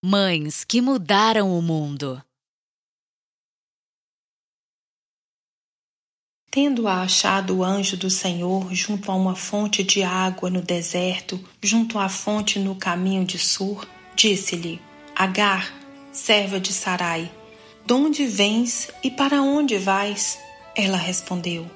Mães que mudaram o mundo. Tendo achado o anjo do Senhor junto a uma fonte de água no deserto, junto à fonte no caminho de Sur, disse-lhe: Agar, serva de Sarai, de onde vens e para onde vais? Ela respondeu: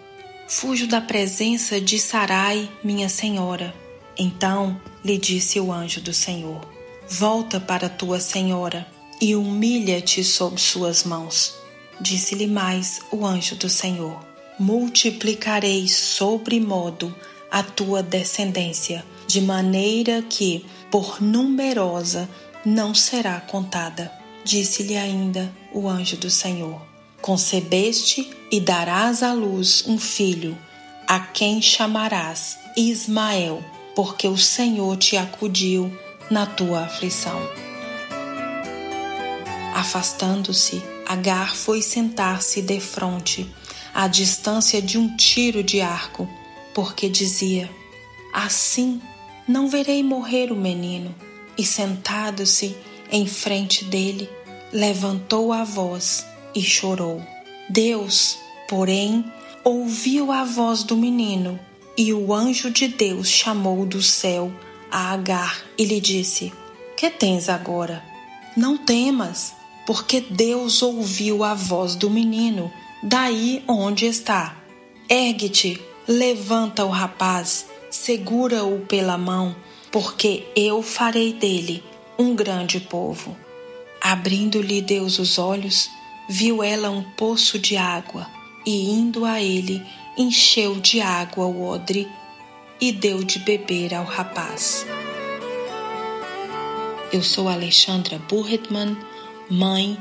Fujo da presença de Sarai, minha senhora. Então lhe disse o anjo do Senhor: Volta para tua senhora e humilha-te sob suas mãos. Disse-lhe mais o anjo do Senhor: Multiplicarei sobre modo a tua descendência, de maneira que, por numerosa, não será contada. Disse-lhe ainda o anjo do Senhor: Concebeste e darás à luz um filho, a quem chamarás Ismael, porque o Senhor te acudiu na tua aflição. Afastando-se, Agar foi sentar-se defronte, à distância de um tiro de arco, porque dizia: Assim não verei morrer o menino. E sentado-se em frente dele, levantou a voz e chorou. Deus, porém, ouviu a voz do menino, e o anjo de Deus chamou do céu a Agar e lhe disse: Que tens agora? Não temas, porque Deus ouviu a voz do menino, daí onde está. Ergue-te, levanta o rapaz, segura-o pela mão, porque eu farei dele um grande povo. Abrindo-lhe Deus os olhos, viu ela um poço de água, e indo a ele, encheu de água o odre e deu de beber ao rapaz. Eu sou Alexandra Burretman, mãe,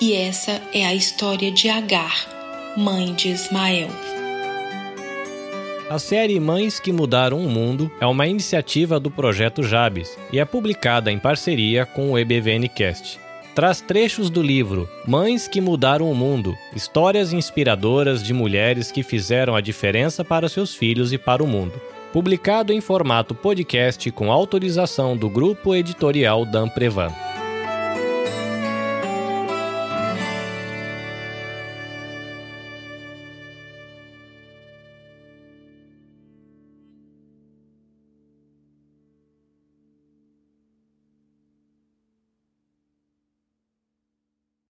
e essa é a história de Agar, mãe de Ismael. A série Mães que Mudaram o Mundo é uma iniciativa do projeto Jabes e é publicada em parceria com o EBVNcast. Traz trechos do livro Mães que Mudaram o Mundo histórias inspiradoras de mulheres que fizeram a diferença para seus filhos e para o mundo publicado em formato podcast com autorização do grupo editorial Dan Prevan.